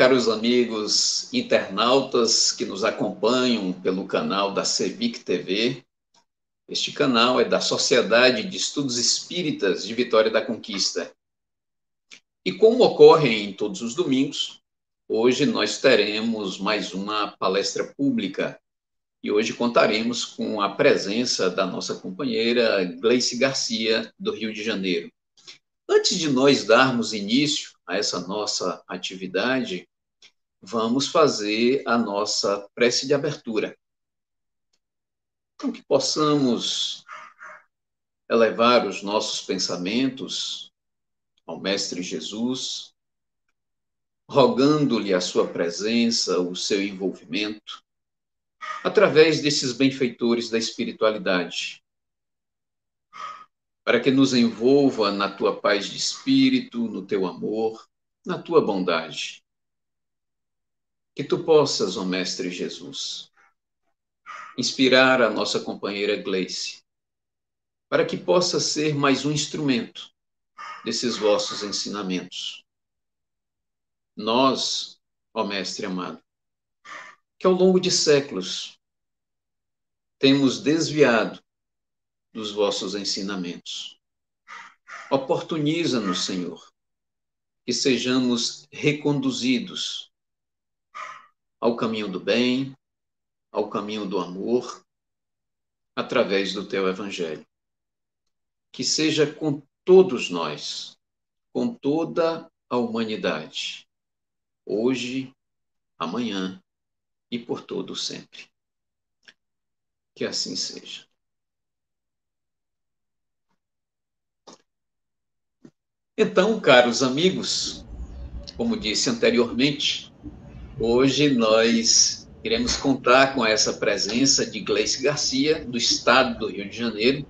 caros amigos internautas que nos acompanham pelo canal da Cevic TV. Este canal é da Sociedade de Estudos Espíritas de Vitória da Conquista. E como ocorre em todos os domingos, hoje nós teremos mais uma palestra pública. E hoje contaremos com a presença da nossa companheira Gleice Garcia, do Rio de Janeiro. Antes de nós darmos início a essa nossa atividade, vamos fazer a nossa prece de abertura. Então, que possamos elevar os nossos pensamentos ao Mestre Jesus, rogando-lhe a sua presença, o seu envolvimento, através desses benfeitores da espiritualidade, para que nos envolva na tua paz de espírito, no teu amor, na tua bondade. Que tu possas, ó Mestre Jesus, inspirar a nossa companheira Gleice, para que possa ser mais um instrumento desses vossos ensinamentos. Nós, ó Mestre amado, que ao longo de séculos temos desviado dos vossos ensinamentos. Oportuniza-nos, Senhor, que sejamos reconduzidos ao caminho do bem, ao caminho do amor, através do teu evangelho. Que seja com todos nós, com toda a humanidade, hoje, amanhã e por todo sempre. Que assim seja. Então, caros amigos, como disse anteriormente, hoje nós iremos contar com essa presença de Gleice Garcia, do estado do Rio de Janeiro.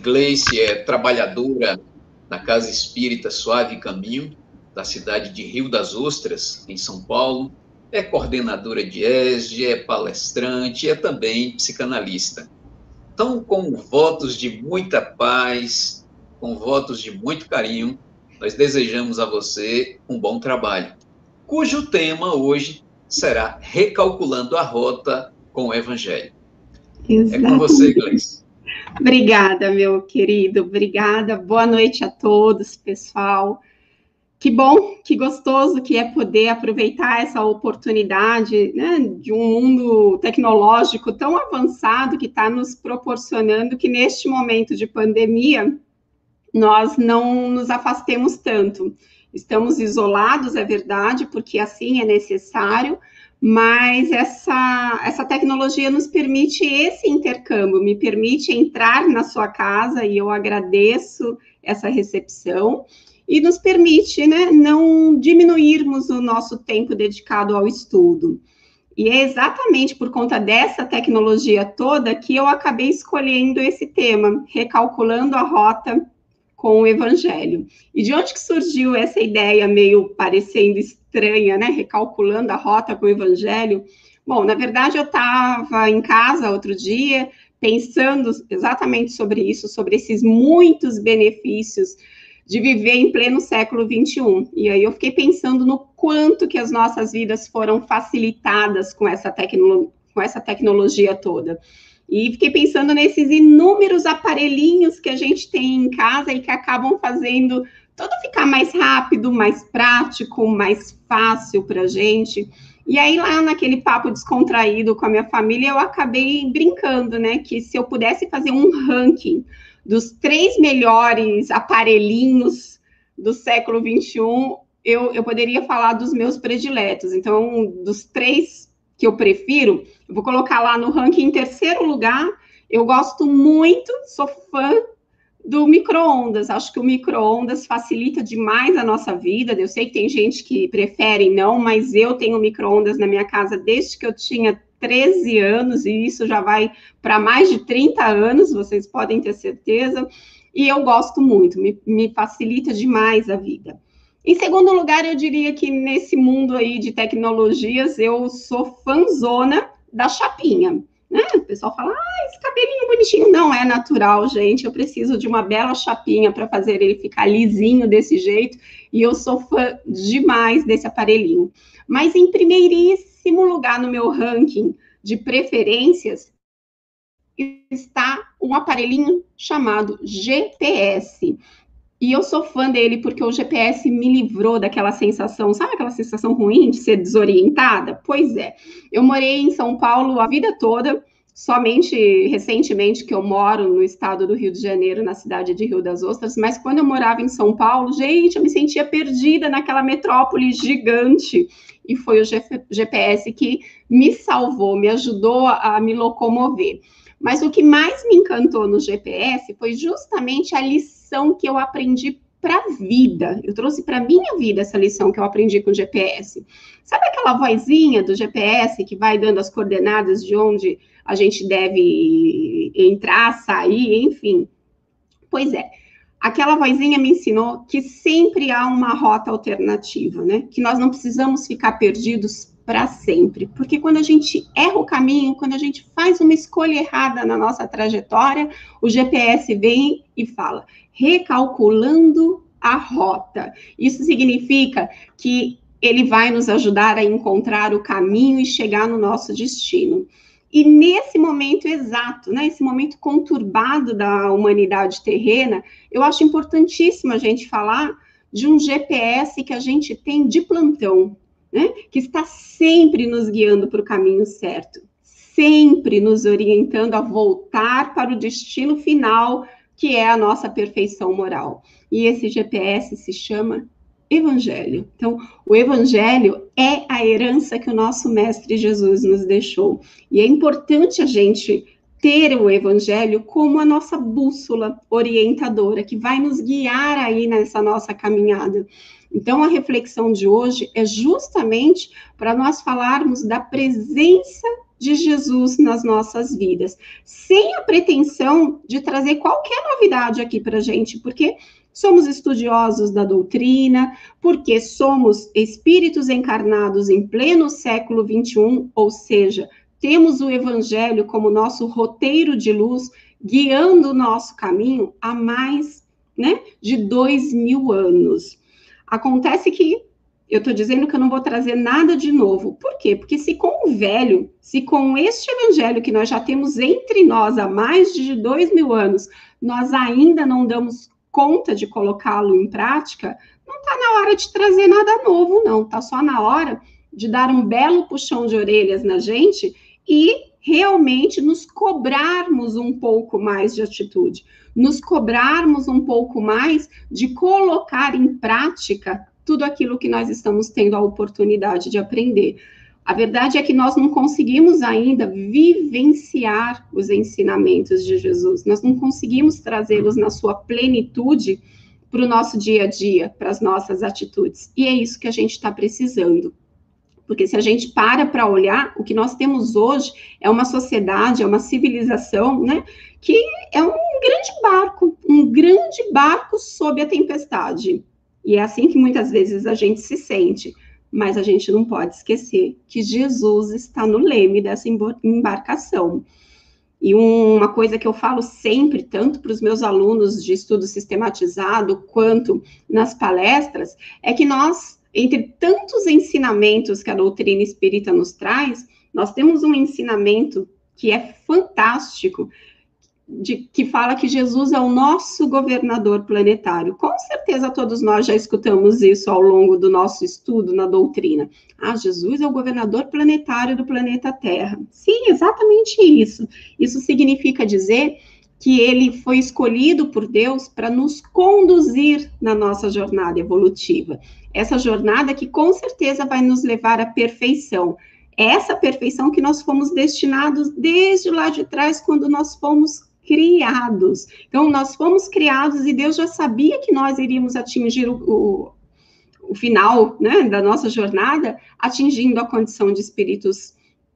Gleice é trabalhadora na Casa Espírita Suave Caminho, da cidade de Rio das Ostras, em São Paulo. É coordenadora de ESG, é palestrante, é também psicanalista. Então, com votos de muita paz, com votos de muito carinho, nós desejamos a você um bom trabalho, cujo tema hoje será Recalculando a Rota com o Evangelho. Exatamente. É com você, Gleice. Obrigada, meu querido, obrigada. Boa noite a todos, pessoal. Que bom, que gostoso que é poder aproveitar essa oportunidade né, de um mundo tecnológico tão avançado que está nos proporcionando que neste momento de pandemia nós não nos afastemos tanto. Estamos isolados, é verdade, porque assim é necessário, mas essa, essa tecnologia nos permite esse intercâmbio, me permite entrar na sua casa e eu agradeço essa recepção e nos permite né, não diminuirmos o nosso tempo dedicado ao estudo. E é exatamente por conta dessa tecnologia toda que eu acabei escolhendo esse tema, recalculando a rota com o evangelho. E de onde que surgiu essa ideia meio parecendo estranha, né? Recalculando a rota com o evangelho? Bom, na verdade, eu estava em casa outro dia pensando exatamente sobre isso, sobre esses muitos benefícios de viver em pleno século XXI. E aí eu fiquei pensando no quanto que as nossas vidas foram facilitadas com essa, tecno com essa tecnologia toda. E fiquei pensando nesses inúmeros aparelhinhos que a gente tem em casa e que acabam fazendo tudo ficar mais rápido, mais prático, mais fácil para a gente. E aí, lá naquele papo descontraído com a minha família, eu acabei brincando, né? Que se eu pudesse fazer um ranking dos três melhores aparelhinhos do século XXI, eu, eu poderia falar dos meus prediletos. Então, dos três que eu prefiro, eu vou colocar lá no ranking em terceiro lugar. Eu gosto muito, sou fã do micro-ondas. Acho que o micro-ondas facilita demais a nossa vida. Eu sei que tem gente que prefere não, mas eu tenho micro-ondas na minha casa desde que eu tinha 13 anos, e isso já vai para mais de 30 anos, vocês podem ter certeza. E eu gosto muito, me, me facilita demais a vida. Em segundo lugar, eu diria que nesse mundo aí de tecnologias, eu sou fanzona da chapinha. né? O pessoal fala, ah, esse cabelinho bonitinho. Não é natural, gente. Eu preciso de uma bela chapinha para fazer ele ficar lisinho desse jeito. E eu sou fã demais desse aparelhinho. Mas em primeiríssimo lugar no meu ranking de preferências está um aparelhinho chamado GPS. E eu sou fã dele porque o GPS me livrou daquela sensação, sabe aquela sensação ruim de ser desorientada? Pois é. Eu morei em São Paulo a vida toda, somente recentemente que eu moro no estado do Rio de Janeiro, na cidade de Rio das Ostras, mas quando eu morava em São Paulo, gente, eu me sentia perdida naquela metrópole gigante. E foi o GPS que me salvou, me ajudou a me locomover. Mas o que mais me encantou no GPS foi justamente a lição que eu aprendi para a vida. Eu trouxe para minha vida essa lição que eu aprendi com o GPS. Sabe aquela vozinha do GPS que vai dando as coordenadas de onde a gente deve entrar, sair, enfim? Pois é. Aquela vozinha me ensinou que sempre há uma rota alternativa, né? Que nós não precisamos ficar perdidos para sempre. Porque quando a gente erra o caminho, quando a gente faz uma escolha errada na nossa trajetória, o GPS vem e fala: recalculando a rota. Isso significa que ele vai nos ajudar a encontrar o caminho e chegar no nosso destino. E nesse momento exato, né, momento conturbado da humanidade terrena, eu acho importantíssimo a gente falar de um GPS que a gente tem de plantão, né? que está sempre nos guiando para o caminho certo, sempre nos orientando a voltar para o destino final, que é a nossa perfeição moral. E esse GPS se chama Evangelho. Então, o Evangelho é a herança que o nosso Mestre Jesus nos deixou. E é importante a gente ter o Evangelho como a nossa bússola orientadora, que vai nos guiar aí nessa nossa caminhada. Então, a reflexão de hoje é justamente para nós falarmos da presença de Jesus nas nossas vidas, sem a pretensão de trazer qualquer novidade aqui para a gente, porque somos estudiosos da doutrina, porque somos espíritos encarnados em pleno século XXI, ou seja, temos o Evangelho como nosso roteiro de luz, guiando o nosso caminho há mais né, de dois mil anos. Acontece que eu estou dizendo que eu não vou trazer nada de novo. Por quê? Porque se com o velho, se com este evangelho que nós já temos entre nós há mais de dois mil anos, nós ainda não damos conta de colocá-lo em prática, não está na hora de trazer nada novo, não. Está só na hora de dar um belo puxão de orelhas na gente e realmente nos cobrarmos um pouco mais de atitude, nos cobrarmos um pouco mais de colocar em prática tudo aquilo que nós estamos tendo a oportunidade de aprender. A verdade é que nós não conseguimos ainda vivenciar os ensinamentos de Jesus, nós não conseguimos trazê-los na sua plenitude para o nosso dia a dia, para as nossas atitudes. E é isso que a gente está precisando. Porque se a gente para para olhar, o que nós temos hoje é uma sociedade, é uma civilização, né, que é um grande barco, um grande barco sob a tempestade. E é assim que muitas vezes a gente se sente. Mas a gente não pode esquecer que Jesus está no leme dessa embarcação. E uma coisa que eu falo sempre, tanto para os meus alunos de estudo sistematizado, quanto nas palestras, é que nós entre tantos ensinamentos que a doutrina espírita nos traz, nós temos um ensinamento que é fantástico, de, que fala que Jesus é o nosso governador planetário. Com certeza todos nós já escutamos isso ao longo do nosso estudo na doutrina. Ah, Jesus é o governador planetário do planeta Terra. Sim, exatamente isso. Isso significa dizer que ele foi escolhido por Deus para nos conduzir na nossa jornada evolutiva. Essa jornada que com certeza vai nos levar à perfeição. Essa perfeição que nós fomos destinados desde lá de trás, quando nós fomos criados. Então, nós fomos criados e Deus já sabia que nós iríamos atingir o, o, o final né, da nossa jornada, atingindo a condição de espíritos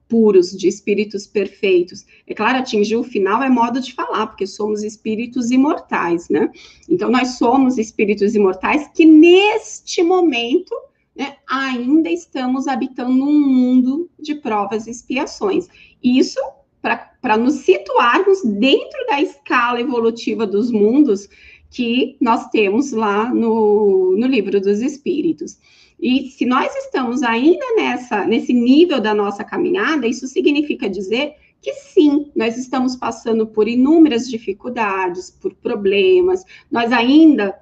puros, de espíritos perfeitos. É claro, atingir o final é modo de falar, porque somos espíritos imortais, né? Então, nós somos espíritos imortais que, neste momento, né, ainda estamos habitando um mundo de provas e expiações. Isso para nos situarmos dentro da escala evolutiva dos mundos que nós temos lá no, no livro dos Espíritos. E se nós estamos ainda nessa, nesse nível da nossa caminhada, isso significa dizer que sim, nós estamos passando por inúmeras dificuldades, por problemas, nós ainda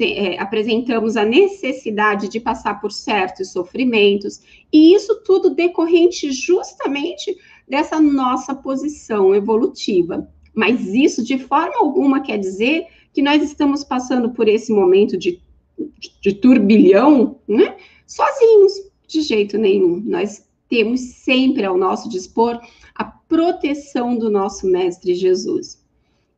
é, apresentamos a necessidade de passar por certos sofrimentos, e isso tudo decorrente justamente dessa nossa posição evolutiva. Mas isso de forma alguma quer dizer que nós estamos passando por esse momento de, de turbilhão, né? Sozinhos, de jeito nenhum. Nós temos sempre ao nosso dispor a proteção do nosso Mestre Jesus.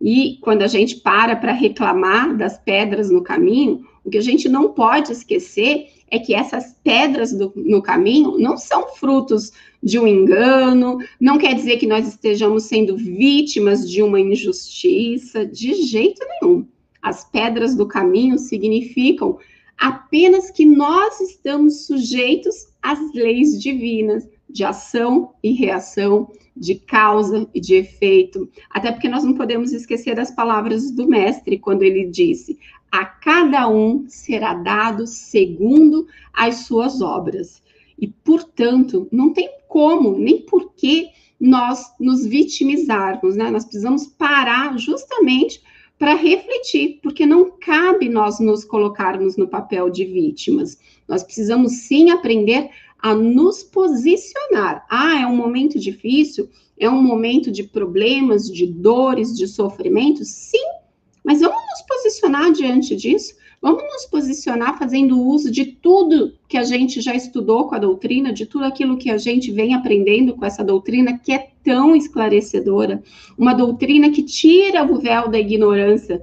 E quando a gente para para reclamar das pedras no caminho, o que a gente não pode esquecer é que essas pedras do, no caminho não são frutos de um engano, não quer dizer que nós estejamos sendo vítimas de uma injustiça, de jeito nenhum. As pedras do caminho significam apenas que nós estamos sujeitos às leis divinas de ação e reação, de causa e de efeito. Até porque nós não podemos esquecer das palavras do mestre quando ele disse: a cada um será dado segundo as suas obras. E, portanto, não tem como, nem por que nós nos vitimizarmos, né? Nós precisamos parar justamente para refletir, porque não cabe nós nos colocarmos no papel de vítimas. Nós precisamos sim aprender a nos posicionar. Ah, é um momento difícil, é um momento de problemas, de dores, de sofrimentos? Sim, mas vamos nos posicionar diante disso. Vamos nos posicionar fazendo uso de tudo que a gente já estudou com a doutrina, de tudo aquilo que a gente vem aprendendo com essa doutrina, que é tão esclarecedora. Uma doutrina que tira o véu da ignorância,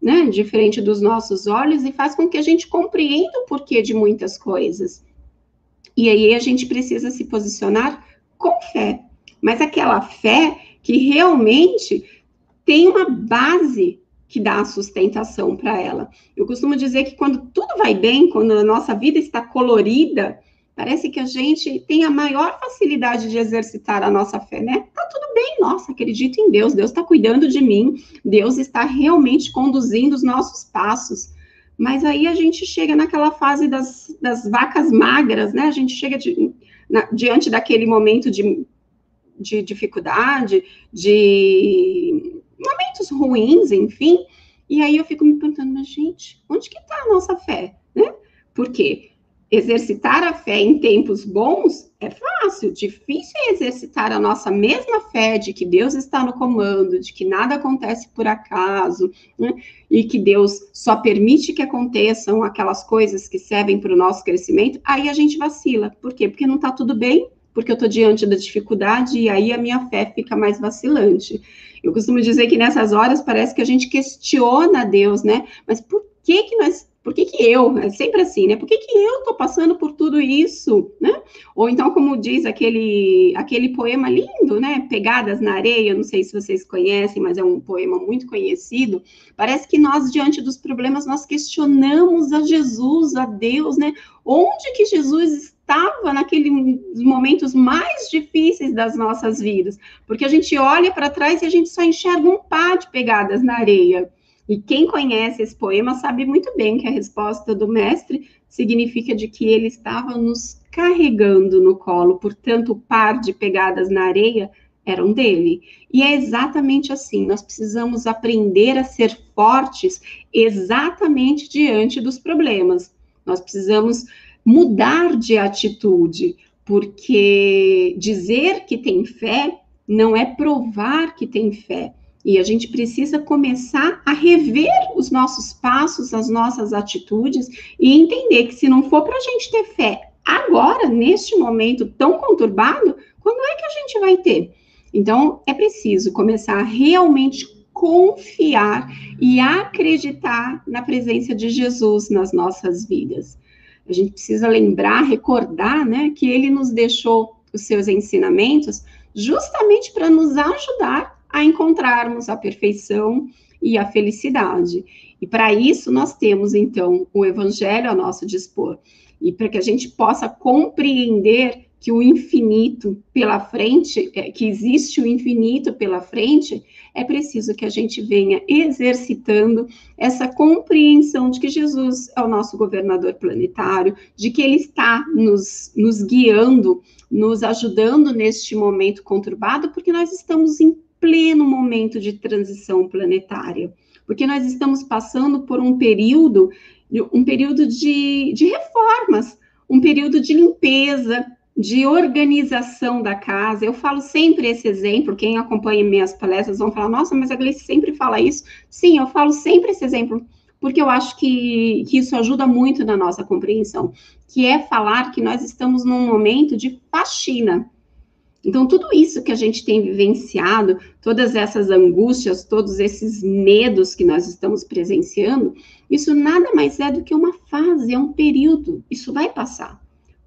né, diferente dos nossos olhos, e faz com que a gente compreenda o porquê de muitas coisas. E aí a gente precisa se posicionar com fé, mas aquela fé que realmente tem uma base que dá a sustentação para ela. Eu costumo dizer que quando tudo vai bem, quando a nossa vida está colorida, parece que a gente tem a maior facilidade de exercitar a nossa fé, né? Tá tudo bem, nossa, acredito em Deus, Deus está cuidando de mim, Deus está realmente conduzindo os nossos passos. Mas aí a gente chega naquela fase das, das vacas magras, né? A gente chega de, na, diante daquele momento de, de dificuldade, de momentos ruins, enfim. E aí eu fico me perguntando, mas gente, onde que está a nossa fé, né? Porque exercitar a fé em tempos bons é fácil, difícil é exercitar a nossa mesma fé de que Deus está no comando, de que nada acontece por acaso, né? e que Deus só permite que aconteçam aquelas coisas que servem para o nosso crescimento, aí a gente vacila. Por quê? Porque não está tudo bem, porque eu estou diante da dificuldade e aí a minha fé fica mais vacilante. Eu costumo dizer que nessas horas parece que a gente questiona Deus, né? Mas por que que nós por que, que eu? É sempre assim, né? Por que, que eu estou passando por tudo isso, né? Ou então, como diz aquele, aquele poema lindo, né? Pegadas na areia, não sei se vocês conhecem, mas é um poema muito conhecido. Parece que nós, diante dos problemas, nós questionamos a Jesus, a Deus, né? Onde que Jesus estava naqueles momentos mais difíceis das nossas vidas? Porque a gente olha para trás e a gente só enxerga um par de pegadas na areia. E quem conhece esse poema sabe muito bem que a resposta do mestre significa de que ele estava nos carregando no colo, portanto, o par de pegadas na areia eram dele. E é exatamente assim, nós precisamos aprender a ser fortes exatamente diante dos problemas. Nós precisamos mudar de atitude, porque dizer que tem fé não é provar que tem fé. E a gente precisa começar a rever os nossos passos, as nossas atitudes e entender que se não for para a gente ter fé agora, neste momento tão conturbado, quando é que a gente vai ter? Então, é preciso começar a realmente confiar e acreditar na presença de Jesus nas nossas vidas. A gente precisa lembrar, recordar, né, que ele nos deixou os seus ensinamentos justamente para nos ajudar a encontrarmos a perfeição e a felicidade. E para isso nós temos então o evangelho a nosso dispor. E para que a gente possa compreender que o infinito pela frente, é, que existe o infinito pela frente, é preciso que a gente venha exercitando essa compreensão de que Jesus é o nosso governador planetário, de que ele está nos, nos guiando, nos ajudando neste momento conturbado, porque nós estamos em pleno momento de transição planetária, porque nós estamos passando por um período, um período de, de reformas, um período de limpeza, de organização da casa. Eu falo sempre esse exemplo, quem acompanha minhas palestras vão falar, nossa, mas a Gleice sempre fala isso. Sim, eu falo sempre esse exemplo, porque eu acho que, que isso ajuda muito na nossa compreensão, que é falar que nós estamos num momento de faxina. Então, tudo isso que a gente tem vivenciado, todas essas angústias, todos esses medos que nós estamos presenciando, isso nada mais é do que uma fase, é um período, isso vai passar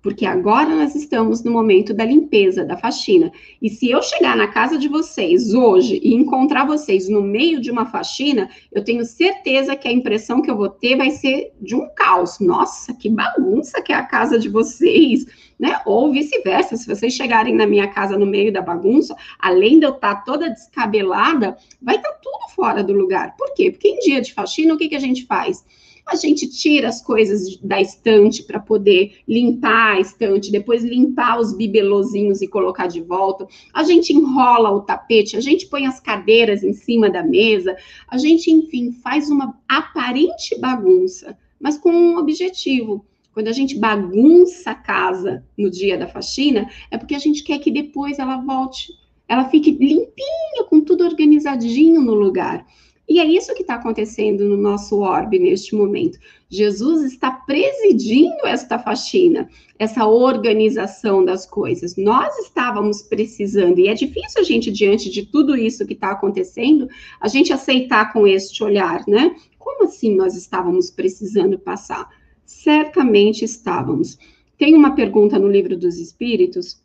porque agora nós estamos no momento da limpeza, da faxina. E se eu chegar na casa de vocês hoje e encontrar vocês no meio de uma faxina, eu tenho certeza que a impressão que eu vou ter vai ser de um caos. Nossa, que bagunça que é a casa de vocês, né? Ou vice-versa, se vocês chegarem na minha casa no meio da bagunça, além de eu estar toda descabelada, vai estar tudo fora do lugar. Por quê? Porque em dia de faxina, o que, que a gente faz? a gente tira as coisas da estante para poder limpar a estante, depois limpar os bibelozinhos e colocar de volta. A gente enrola o tapete, a gente põe as cadeiras em cima da mesa, a gente, enfim, faz uma aparente bagunça, mas com um objetivo. Quando a gente bagunça a casa no dia da faxina, é porque a gente quer que depois ela volte, ela fique limpinha, com tudo organizadinho no lugar. E é isso que está acontecendo no nosso orbe neste momento. Jesus está presidindo esta faxina, essa organização das coisas. Nós estávamos precisando, e é difícil a gente, diante de tudo isso que está acontecendo, a gente aceitar com este olhar, né? Como assim nós estávamos precisando passar? Certamente estávamos. Tem uma pergunta no livro dos Espíritos,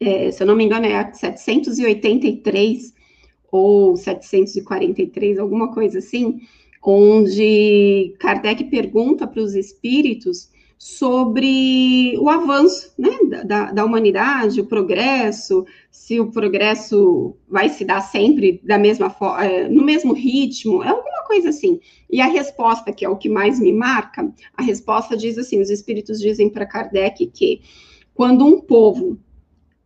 é, se eu não me engano, é a 783 ou 743, alguma coisa assim, onde Kardec pergunta para os espíritos sobre o avanço né, da, da humanidade, o progresso, se o progresso vai se dar sempre da mesma forma, é, no mesmo ritmo, é alguma coisa assim. E a resposta, que é o que mais me marca, a resposta diz assim: os espíritos dizem para Kardec que quando um povo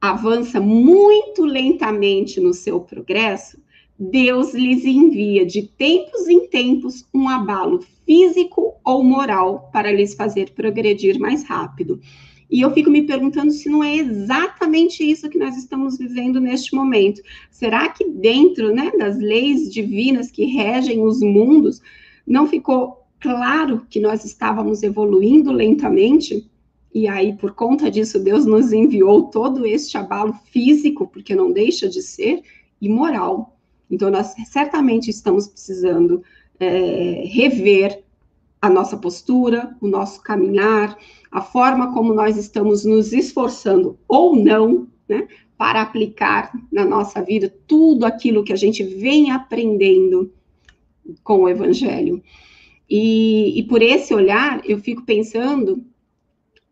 avança muito lentamente no seu progresso, Deus lhes envia de tempos em tempos um abalo físico ou moral para lhes fazer progredir mais rápido. E eu fico me perguntando se não é exatamente isso que nós estamos vivendo neste momento. Será que dentro né, das leis divinas que regem os mundos, não ficou claro que nós estávamos evoluindo lentamente? E aí, por conta disso, Deus nos enviou todo este abalo físico, porque não deixa de ser, e moral. Então, nós certamente estamos precisando é, rever a nossa postura, o nosso caminhar, a forma como nós estamos nos esforçando ou não, né, para aplicar na nossa vida tudo aquilo que a gente vem aprendendo com o Evangelho. E, e por esse olhar, eu fico pensando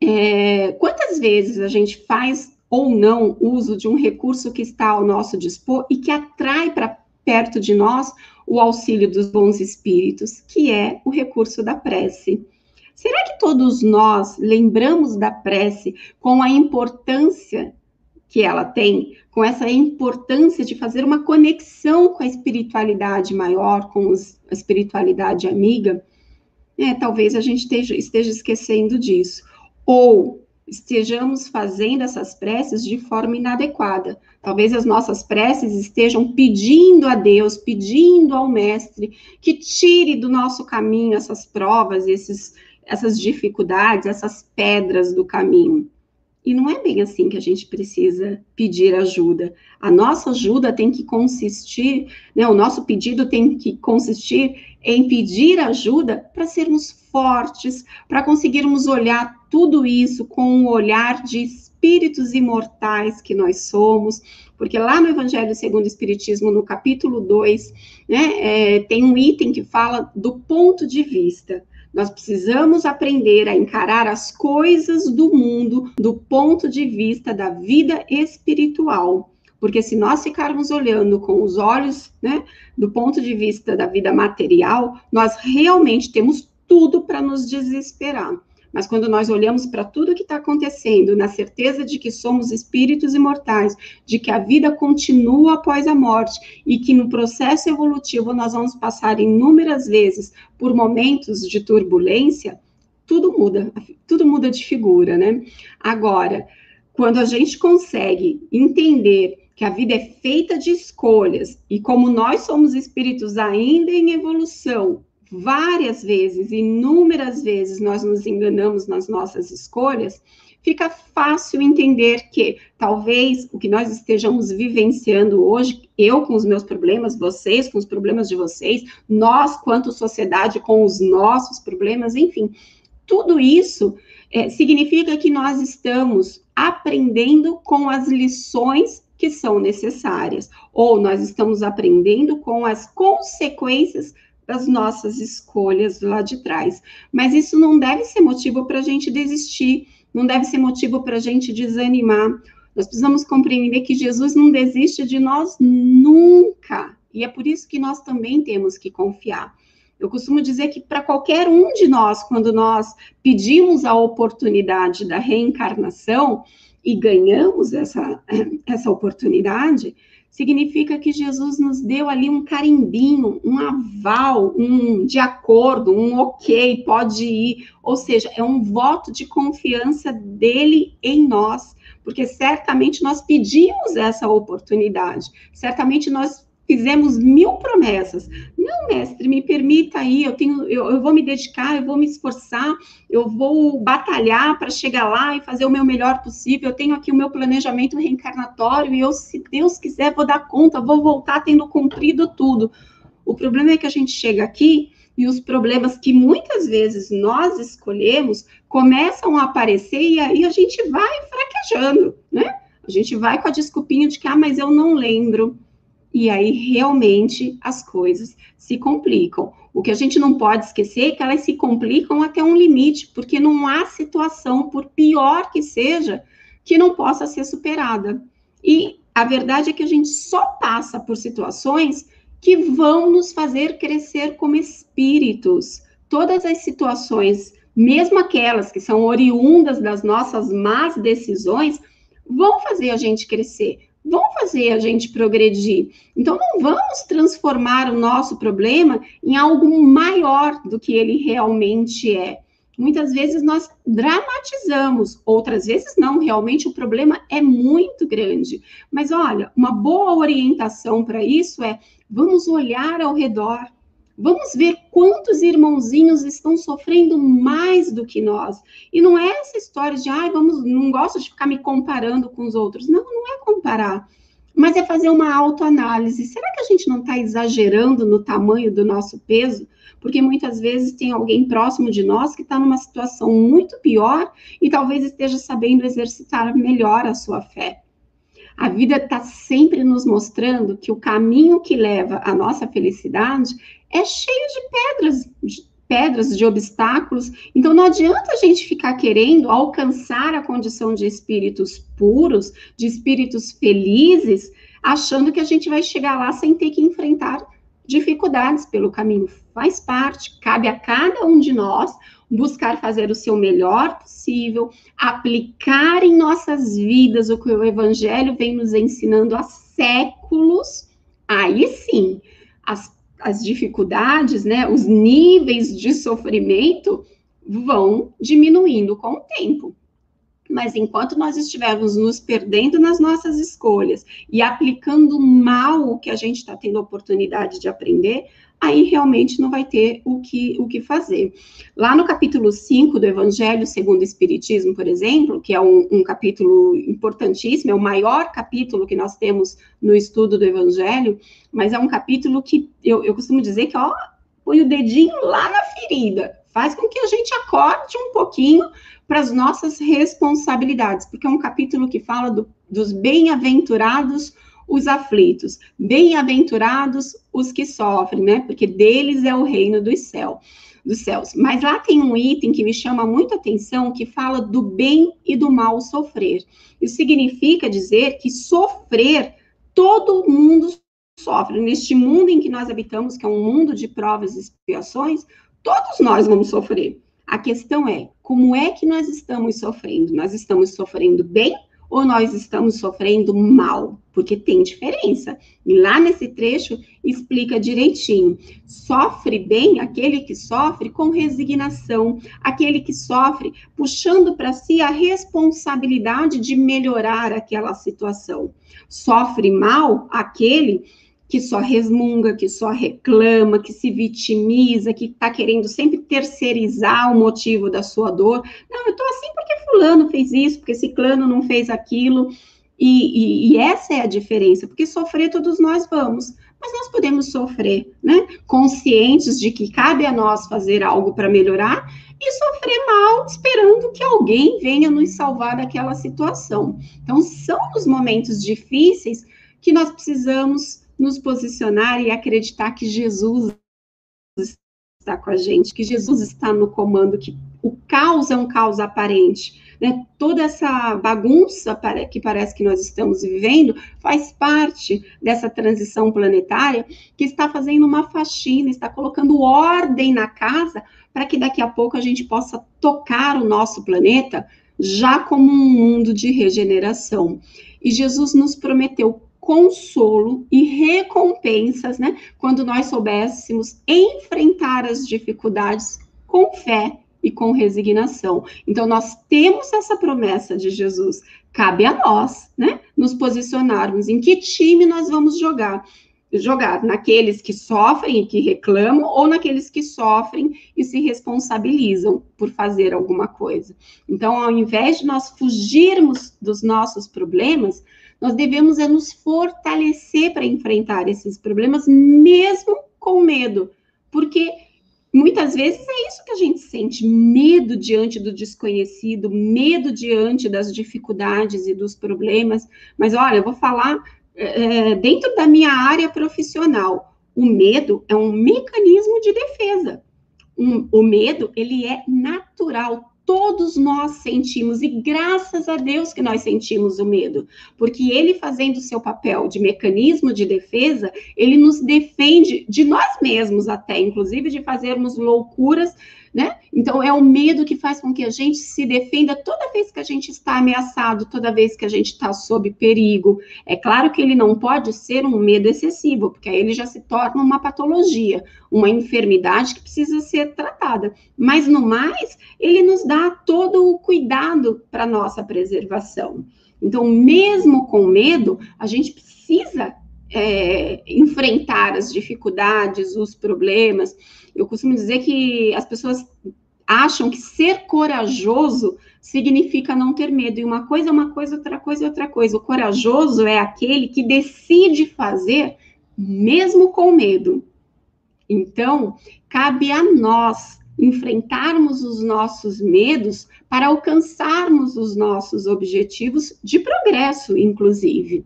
é, quantas vezes a gente faz ou não uso de um recurso que está ao nosso dispor e que atrai para perto de nós o auxílio dos bons espíritos, que é o recurso da prece. Será que todos nós lembramos da prece com a importância que ela tem, com essa importância de fazer uma conexão com a espiritualidade maior, com os, a espiritualidade amiga? É, talvez a gente esteja, esteja esquecendo disso ou estejamos fazendo essas preces de forma inadequada. Talvez as nossas preces estejam pedindo a Deus, pedindo ao Mestre que tire do nosso caminho essas provas, esses, essas dificuldades, essas pedras do caminho. E não é bem assim que a gente precisa pedir ajuda. A nossa ajuda tem que consistir, né, o nosso pedido tem que consistir em pedir ajuda para sermos fortes, para conseguirmos olhar tudo isso com um olhar de espíritos imortais que nós somos, porque lá no Evangelho segundo o Espiritismo, no capítulo 2, né, é, tem um item que fala do ponto de vista. Nós precisamos aprender a encarar as coisas do mundo do ponto de vista da vida espiritual. Porque se nós ficarmos olhando com os olhos, né, do ponto de vista da vida material, nós realmente temos tudo para nos desesperar. Mas quando nós olhamos para tudo que está acontecendo, na certeza de que somos espíritos imortais, de que a vida continua após a morte e que no processo evolutivo nós vamos passar inúmeras vezes por momentos de turbulência, tudo muda, tudo muda de figura, né? Agora, quando a gente consegue entender que a vida é feita de escolhas e como nós somos espíritos ainda em evolução, várias vezes, inúmeras vezes, nós nos enganamos nas nossas escolhas, fica fácil entender que talvez o que nós estejamos vivenciando hoje, eu com os meus problemas, vocês com os problemas de vocês, nós, quanto sociedade, com os nossos problemas, enfim, tudo isso é, significa que nós estamos aprendendo com as lições que são necessárias, ou nós estamos aprendendo com as consequências das nossas escolhas lá de trás. Mas isso não deve ser motivo para a gente desistir, não deve ser motivo para a gente desanimar. Nós precisamos compreender que Jesus não desiste de nós nunca. E é por isso que nós também temos que confiar. Eu costumo dizer que para qualquer um de nós, quando nós pedimos a oportunidade da reencarnação e ganhamos essa, essa oportunidade, significa que Jesus nos deu ali um carimbinho, um aval, um de acordo, um ok, pode ir. Ou seja, é um voto de confiança dele em nós, porque certamente nós pedimos essa oportunidade, certamente nós fizemos mil promessas. Não, mestre, me permita aí, eu tenho, eu, eu vou me dedicar, eu vou me esforçar, eu vou batalhar para chegar lá e fazer o meu melhor possível. Eu tenho aqui o meu planejamento reencarnatório e eu, se Deus quiser, vou dar conta, vou voltar tendo cumprido tudo. O problema é que a gente chega aqui e os problemas que muitas vezes nós escolhemos começam a aparecer e aí a gente vai fraquejando, né? A gente vai com a desculpinha de que, ah, mas eu não lembro e aí realmente as coisas se complicam. O que a gente não pode esquecer é que elas se complicam até um limite, porque não há situação, por pior que seja, que não possa ser superada. E a verdade é que a gente só passa por situações que vão nos fazer crescer como espíritos. Todas as situações, mesmo aquelas que são oriundas das nossas más decisões, vão fazer a gente crescer, vão fazer a gente progredir. Então, não vamos transformar o nosso problema em algo maior do que ele realmente é. Muitas vezes nós dramatizamos, outras vezes não, realmente o problema é muito grande. Mas olha, uma boa orientação para isso é: vamos olhar ao redor, Vamos ver quantos irmãozinhos estão sofrendo mais do que nós. E não é essa história de, ai, ah, vamos, não gosto de ficar me comparando com os outros. Não, não é comparar. Mas é fazer uma autoanálise. Será que a gente não está exagerando no tamanho do nosso peso? Porque muitas vezes tem alguém próximo de nós que está numa situação muito pior e talvez esteja sabendo exercitar melhor a sua fé. A vida está sempre nos mostrando que o caminho que leva à nossa felicidade é cheio de pedras, de pedras, de obstáculos. Então não adianta a gente ficar querendo alcançar a condição de espíritos puros, de espíritos felizes, achando que a gente vai chegar lá sem ter que enfrentar dificuldades pelo caminho. Faz parte, cabe a cada um de nós buscar fazer o seu melhor possível, aplicar em nossas vidas o que o evangelho vem nos ensinando há séculos. Aí sim, as as dificuldades, né, os níveis de sofrimento vão diminuindo com o tempo. Mas enquanto nós estivermos nos perdendo nas nossas escolhas e aplicando mal o que a gente está tendo oportunidade de aprender, aí realmente não vai ter o que, o que fazer. Lá no capítulo 5 do Evangelho segundo o Espiritismo, por exemplo, que é um, um capítulo importantíssimo, é o maior capítulo que nós temos no estudo do Evangelho, mas é um capítulo que eu, eu costumo dizer que, ó, põe o dedinho lá na ferida, faz com que a gente acorde um pouquinho para as nossas responsabilidades, porque é um capítulo que fala do, dos bem-aventurados os aflitos. Bem-aventurados os que sofrem, né? Porque deles é o reino do céu. dos céus. Mas lá tem um item que me chama muita atenção que fala do bem e do mal sofrer. Isso significa dizer que sofrer todo mundo sofre. Neste mundo em que nós habitamos, que é um mundo de provas e expiações, todos nós vamos sofrer. A questão é, como é que nós estamos sofrendo? Nós estamos sofrendo bem ou nós estamos sofrendo mal? Porque tem diferença. E lá nesse trecho explica direitinho. Sofre bem aquele que sofre com resignação, aquele que sofre puxando para si a responsabilidade de melhorar aquela situação. Sofre mal aquele que só resmunga, que só reclama, que se vitimiza, que está querendo sempre terceirizar o motivo da sua dor. Não, eu estou assim porque fulano fez isso, porque ciclano não fez aquilo. E, e, e, essa é a diferença, porque sofrer todos nós vamos, mas nós podemos sofrer, né? Conscientes de que cabe a nós fazer algo para melhorar e sofrer mal, esperando que alguém venha nos salvar daquela situação. Então, são os momentos difíceis que nós precisamos nos posicionar e acreditar que Jesus está com a gente, que Jesus está no comando, que o caos é um caos aparente. Né? Toda essa bagunça que parece que nós estamos vivendo faz parte dessa transição planetária que está fazendo uma faxina, está colocando ordem na casa para que daqui a pouco a gente possa tocar o nosso planeta já como um mundo de regeneração. E Jesus nos prometeu consolo e recompensas, né? Quando nós soubéssemos enfrentar as dificuldades com fé e com resignação. Então, nós temos essa promessa de Jesus. Cabe a nós, né? Nos posicionarmos em que time nós vamos jogar. Jogar naqueles que sofrem e que reclamam, ou naqueles que sofrem e se responsabilizam por fazer alguma coisa. Então, ao invés de nós fugirmos dos nossos problemas, nós devemos é nos fortalecer para enfrentar esses problemas, mesmo com medo, porque muitas vezes é isso que a gente sente: medo diante do desconhecido, medo diante das dificuldades e dos problemas. Mas olha, eu vou falar é, dentro da minha área profissional. O medo é um mecanismo de defesa. Um, o medo, ele é natural, todos nós sentimos, e graças a Deus que nós sentimos o medo, porque ele fazendo o seu papel de mecanismo de defesa, ele nos defende de nós mesmos até, inclusive de fazermos loucuras né? Então, é o medo que faz com que a gente se defenda toda vez que a gente está ameaçado, toda vez que a gente está sob perigo. É claro que ele não pode ser um medo excessivo, porque aí ele já se torna uma patologia, uma enfermidade que precisa ser tratada. Mas, no mais, ele nos dá todo o cuidado para nossa preservação. Então, mesmo com medo, a gente precisa é, enfrentar as dificuldades, os problemas. Eu costumo dizer que as pessoas acham que ser corajoso significa não ter medo. E uma coisa é uma coisa, outra coisa é outra coisa. O corajoso é aquele que decide fazer mesmo com medo. Então, cabe a nós enfrentarmos os nossos medos para alcançarmos os nossos objetivos de progresso, inclusive.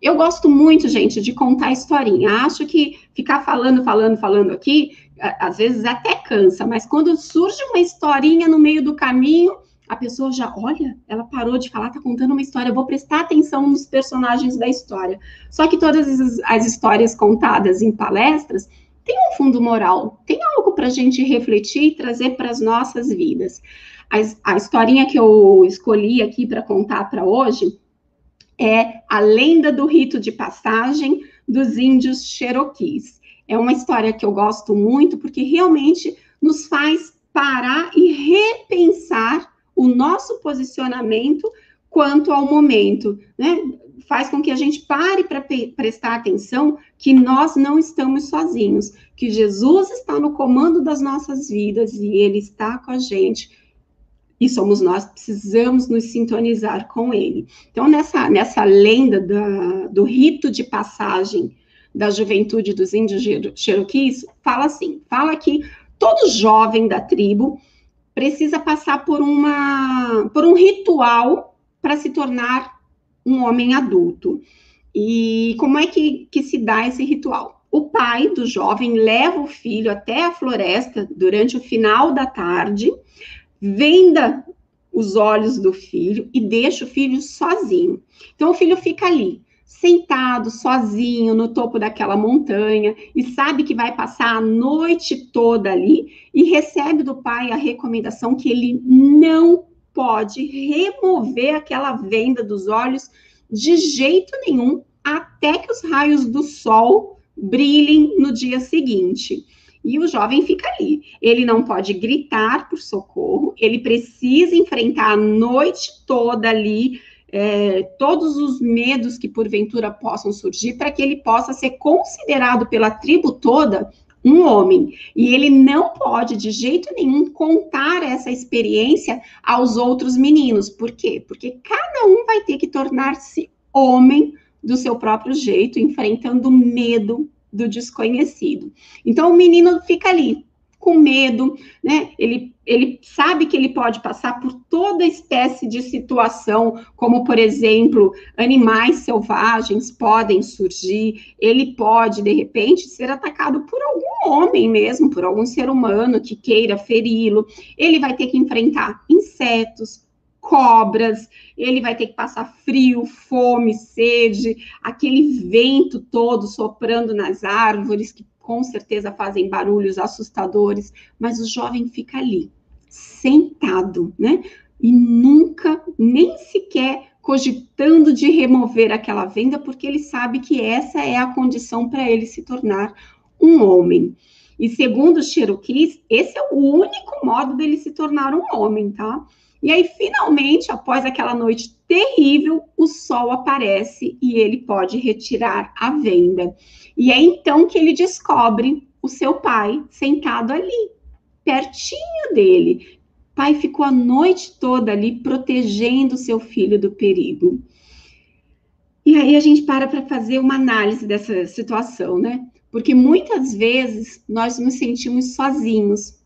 Eu gosto muito, gente, de contar historinha. Acho que ficar falando, falando, falando aqui, às vezes até cansa, mas quando surge uma historinha no meio do caminho, a pessoa já, olha, ela parou de falar, tá contando uma história, vou prestar atenção nos personagens da história. Só que todas as, as histórias contadas em palestras têm um fundo moral, tem algo para a gente refletir e trazer para as nossas vidas. A, a historinha que eu escolhi aqui para contar para hoje é a lenda do rito de passagem dos índios Cherokees. É uma história que eu gosto muito porque realmente nos faz parar e repensar o nosso posicionamento quanto ao momento, né? Faz com que a gente pare para prestar atenção que nós não estamos sozinhos, que Jesus está no comando das nossas vidas e ele está com a gente e somos nós precisamos nos sintonizar com ele. Então, nessa, nessa lenda da, do rito de passagem da juventude dos índios Cherokees, fala assim: fala que todo jovem da tribo precisa passar por, uma, por um ritual para se tornar um homem adulto. E como é que, que se dá esse ritual? o pai do jovem leva o filho até a floresta durante o final da tarde, venda os olhos do filho e deixa o filho sozinho. Então o filho fica ali, sentado sozinho no topo daquela montanha e sabe que vai passar a noite toda ali e recebe do pai a recomendação que ele não pode remover aquela venda dos olhos de jeito nenhum até que os raios do sol brilhem no dia seguinte. E o jovem fica ali. Ele não pode gritar por socorro, ele precisa enfrentar a noite toda ali, é, todos os medos que porventura possam surgir, para que ele possa ser considerado pela tribo toda um homem. E ele não pode, de jeito nenhum, contar essa experiência aos outros meninos. Por quê? Porque cada um vai ter que tornar-se homem do seu próprio jeito, enfrentando medo do desconhecido. Então o menino fica ali com medo, né? Ele, ele sabe que ele pode passar por toda espécie de situação, como por exemplo, animais selvagens podem surgir, ele pode de repente ser atacado por algum homem mesmo, por algum ser humano que queira feri-lo. Ele vai ter que enfrentar insetos, cobras, ele vai ter que passar frio, fome, sede, aquele vento todo soprando nas árvores, que com certeza fazem barulhos assustadores, mas o jovem fica ali, sentado, né? E nunca, nem sequer cogitando de remover aquela venda, porque ele sabe que essa é a condição para ele se tornar um homem. E segundo os Cherokees, esse é o único modo dele se tornar um homem, tá? E aí, finalmente, após aquela noite terrível, o sol aparece e ele pode retirar a venda. E é então que ele descobre o seu pai sentado ali, pertinho dele. O pai ficou a noite toda ali protegendo seu filho do perigo. E aí a gente para para fazer uma análise dessa situação, né? Porque muitas vezes nós nos sentimos sozinhos,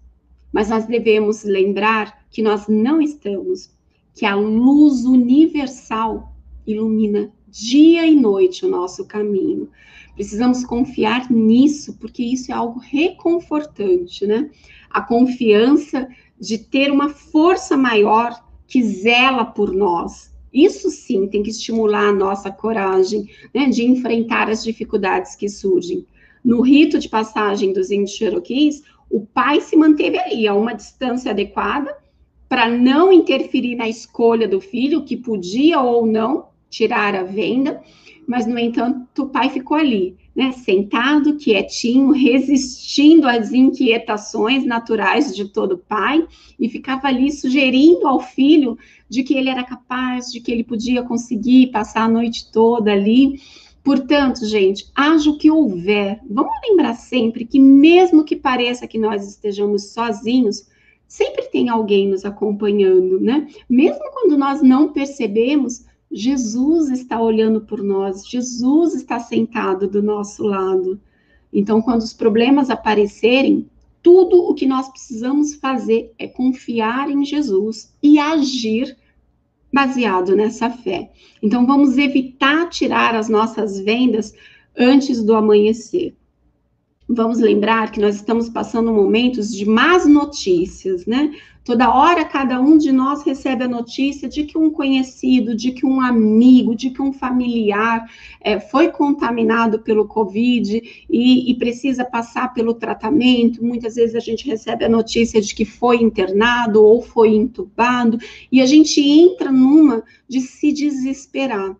mas nós devemos lembrar que nós não estamos, que a luz universal ilumina dia e noite o nosso caminho. Precisamos confiar nisso, porque isso é algo reconfortante, né? A confiança de ter uma força maior que zela por nós. Isso sim tem que estimular a nossa coragem né, de enfrentar as dificuldades que surgem. No rito de passagem dos índios Cherokees, o pai se manteve ali a uma distância adequada para não interferir na escolha do filho, que podia ou não tirar a venda, mas no entanto o pai ficou ali, né, sentado, quietinho, resistindo às inquietações naturais de todo pai e ficava ali sugerindo ao filho de que ele era capaz, de que ele podia conseguir passar a noite toda ali Portanto, gente, haja o que houver, vamos lembrar sempre que, mesmo que pareça que nós estejamos sozinhos, sempre tem alguém nos acompanhando, né? Mesmo quando nós não percebemos, Jesus está olhando por nós, Jesus está sentado do nosso lado. Então, quando os problemas aparecerem, tudo o que nós precisamos fazer é confiar em Jesus e agir baseado nessa fé. Então, vamos evitar tirar as nossas vendas antes do amanhecer. Vamos lembrar que nós estamos passando momentos de más notícias, né? Toda hora, cada um de nós recebe a notícia de que um conhecido, de que um amigo, de que um familiar é, foi contaminado pelo Covid e, e precisa passar pelo tratamento. Muitas vezes a gente recebe a notícia de que foi internado ou foi entubado, e a gente entra numa de se desesperar.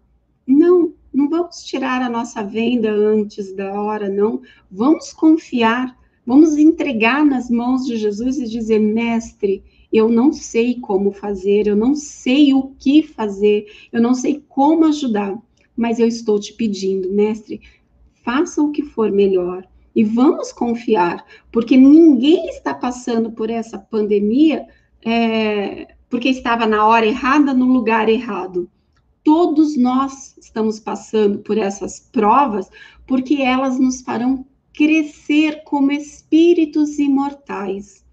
Não, não vamos tirar a nossa venda antes da hora, não. Vamos confiar, vamos entregar nas mãos de Jesus e dizer: Mestre, eu não sei como fazer, eu não sei o que fazer, eu não sei como ajudar, mas eu estou te pedindo, mestre, faça o que for melhor. E vamos confiar, porque ninguém está passando por essa pandemia é, porque estava na hora errada, no lugar errado. Todos nós estamos passando por essas provas porque elas nos farão crescer como espíritos imortais,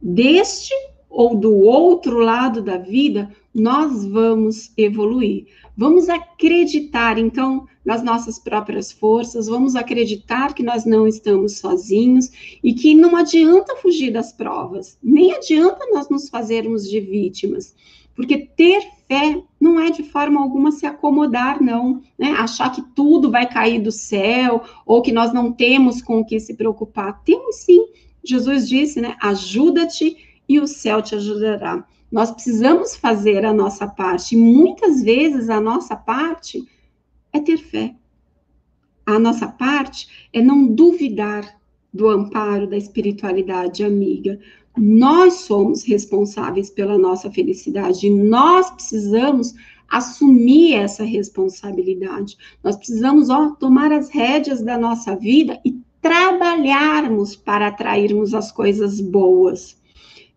deste ou do outro lado da vida, nós vamos evoluir. Vamos acreditar, então, nas nossas próprias forças, vamos acreditar que nós não estamos sozinhos e que não adianta fugir das provas, nem adianta nós nos fazermos de vítimas, porque ter fé não é de forma alguma se acomodar, não, né? Achar que tudo vai cair do céu ou que nós não temos com o que se preocupar. Temos sim. Jesus disse, né? Ajuda-te e o céu te ajudará. Nós precisamos fazer a nossa parte. E muitas vezes a nossa parte é ter fé. A nossa parte é não duvidar do amparo da espiritualidade amiga. Nós somos responsáveis pela nossa felicidade. Nós precisamos assumir essa responsabilidade. Nós precisamos ó, tomar as rédeas da nossa vida e trabalharmos para atrairmos as coisas boas.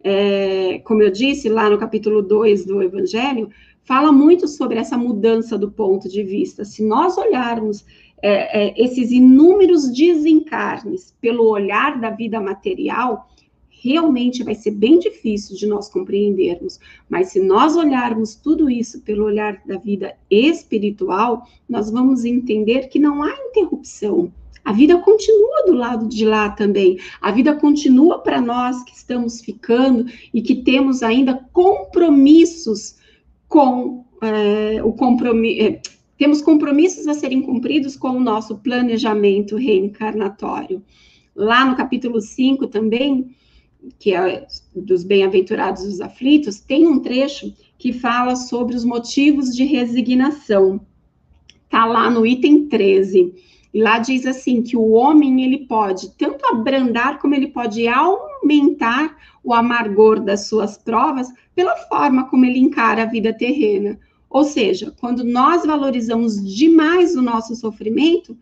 É, como eu disse lá no capítulo 2 do Evangelho, fala muito sobre essa mudança do ponto de vista. Se nós olharmos é, é, esses inúmeros desencarnes pelo olhar da vida material, realmente vai ser bem difícil de nós compreendermos. Mas se nós olharmos tudo isso pelo olhar da vida espiritual, nós vamos entender que não há interrupção. A vida continua do lado de lá também. A vida continua para nós que estamos ficando e que temos ainda compromissos com é, o compromisso. É, temos compromissos a serem cumpridos com o nosso planejamento reencarnatório. Lá no capítulo 5 também, que é dos bem-aventurados os aflitos, tem um trecho que fala sobre os motivos de resignação. Está lá no item 13. E lá diz assim que o homem ele pode tanto abrandar como ele pode aumentar o amargor das suas provas pela forma como ele encara a vida terrena. Ou seja, quando nós valorizamos demais o nosso sofrimento,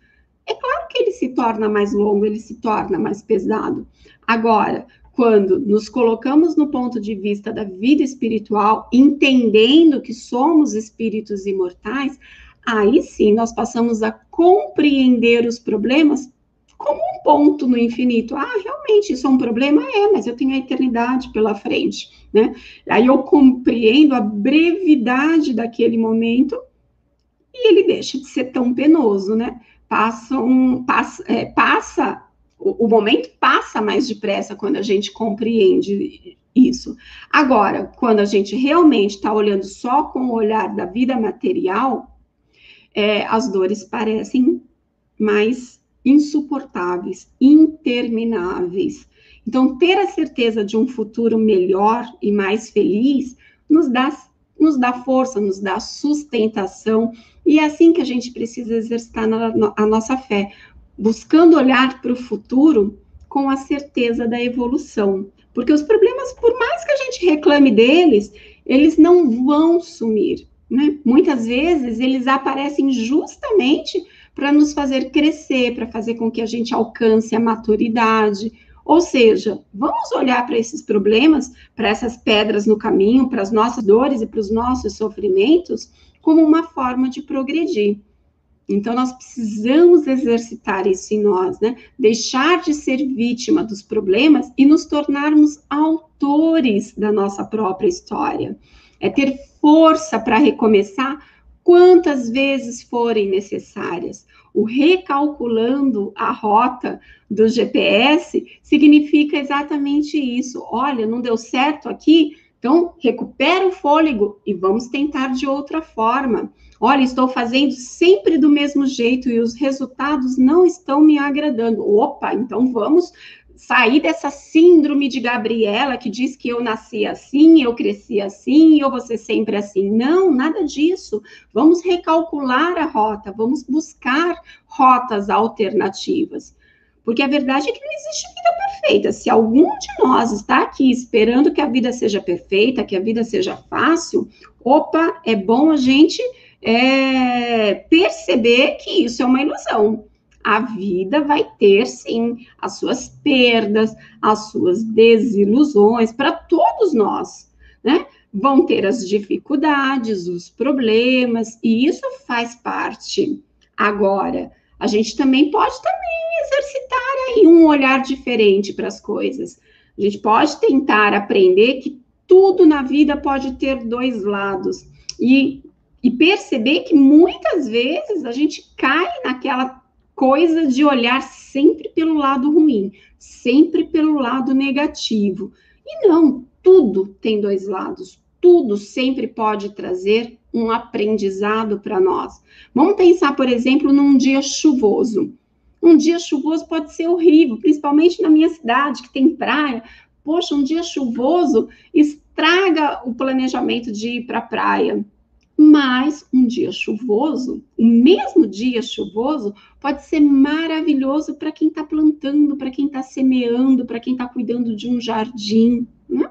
é claro que ele se torna mais longo, ele se torna mais pesado. Agora, quando nos colocamos no ponto de vista da vida espiritual, entendendo que somos espíritos imortais, aí sim nós passamos a compreender os problemas como um ponto no infinito. Ah, realmente, isso é um problema? É, mas eu tenho a eternidade pela frente, né? Aí eu compreendo a brevidade daquele momento e ele deixa de ser tão penoso, né? Passa, um, passa, é, passa o, o momento passa mais depressa quando a gente compreende isso. Agora, quando a gente realmente está olhando só com o olhar da vida material, é, as dores parecem mais insuportáveis, intermináveis. Então, ter a certeza de um futuro melhor e mais feliz nos dá, nos dá força, nos dá sustentação, e é assim que a gente precisa exercitar a nossa fé, buscando olhar para o futuro com a certeza da evolução. Porque os problemas, por mais que a gente reclame deles, eles não vão sumir. Né? Muitas vezes eles aparecem justamente para nos fazer crescer, para fazer com que a gente alcance a maturidade. Ou seja, vamos olhar para esses problemas, para essas pedras no caminho, para as nossas dores e para os nossos sofrimentos, como uma forma de progredir. Então, nós precisamos exercitar isso em nós, né? Deixar de ser vítima dos problemas e nos tornarmos autores da nossa própria história. É ter força para recomeçar quantas vezes forem necessárias. O recalculando a rota do GPS significa exatamente isso. Olha, não deu certo aqui, então recupera o fôlego e vamos tentar de outra forma. Olha, estou fazendo sempre do mesmo jeito e os resultados não estão me agradando. Opa, então vamos sair dessa síndrome de Gabriela que diz que eu nasci assim, eu cresci assim, eu vou ser sempre assim. Não, nada disso. Vamos recalcular a rota, vamos buscar rotas alternativas. Porque a verdade é que não existe vida perfeita. Se algum de nós está aqui esperando que a vida seja perfeita, que a vida seja fácil, opa, é bom a gente é, perceber que isso é uma ilusão a vida vai ter sim as suas perdas, as suas desilusões, para todos nós, né? Vão ter as dificuldades, os problemas, e isso faz parte. Agora, a gente também pode também exercitar aí um olhar diferente para as coisas. A gente pode tentar aprender que tudo na vida pode ter dois lados. E, e perceber que muitas vezes a gente cai naquela coisa de olhar sempre pelo lado ruim, sempre pelo lado negativo. E não, tudo tem dois lados, tudo sempre pode trazer um aprendizado para nós. Vamos pensar, por exemplo, num dia chuvoso. Um dia chuvoso pode ser horrível, principalmente na minha cidade, que tem praia. Poxa, um dia chuvoso estraga o planejamento de ir para a praia. Mas um dia chuvoso, o mesmo dia chuvoso, pode ser maravilhoso para quem está plantando, para quem está semeando, para quem está cuidando de um jardim. Né?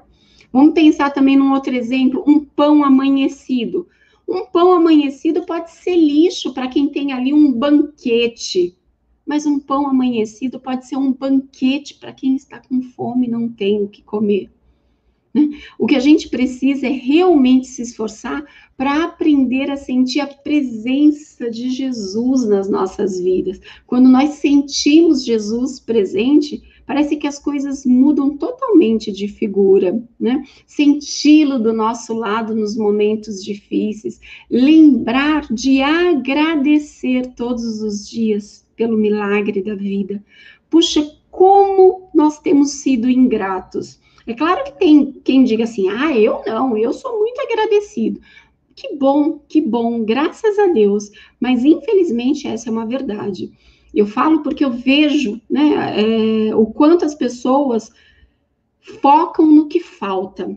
Vamos pensar também num outro exemplo: um pão amanhecido. Um pão amanhecido pode ser lixo para quem tem ali um banquete, mas um pão amanhecido pode ser um banquete para quem está com fome e não tem o que comer. Né? O que a gente precisa é realmente se esforçar para aprender a sentir a presença de Jesus nas nossas vidas. Quando nós sentimos Jesus presente, parece que as coisas mudam totalmente de figura, né? Senti-lo do nosso lado nos momentos difíceis, lembrar de agradecer todos os dias pelo milagre da vida. Puxa, como nós temos sido ingratos é claro que tem quem diga assim: ah, eu não, eu sou muito agradecido. Que bom, que bom, graças a Deus. Mas infelizmente essa é uma verdade. Eu falo porque eu vejo né, é, o quanto as pessoas focam no que falta,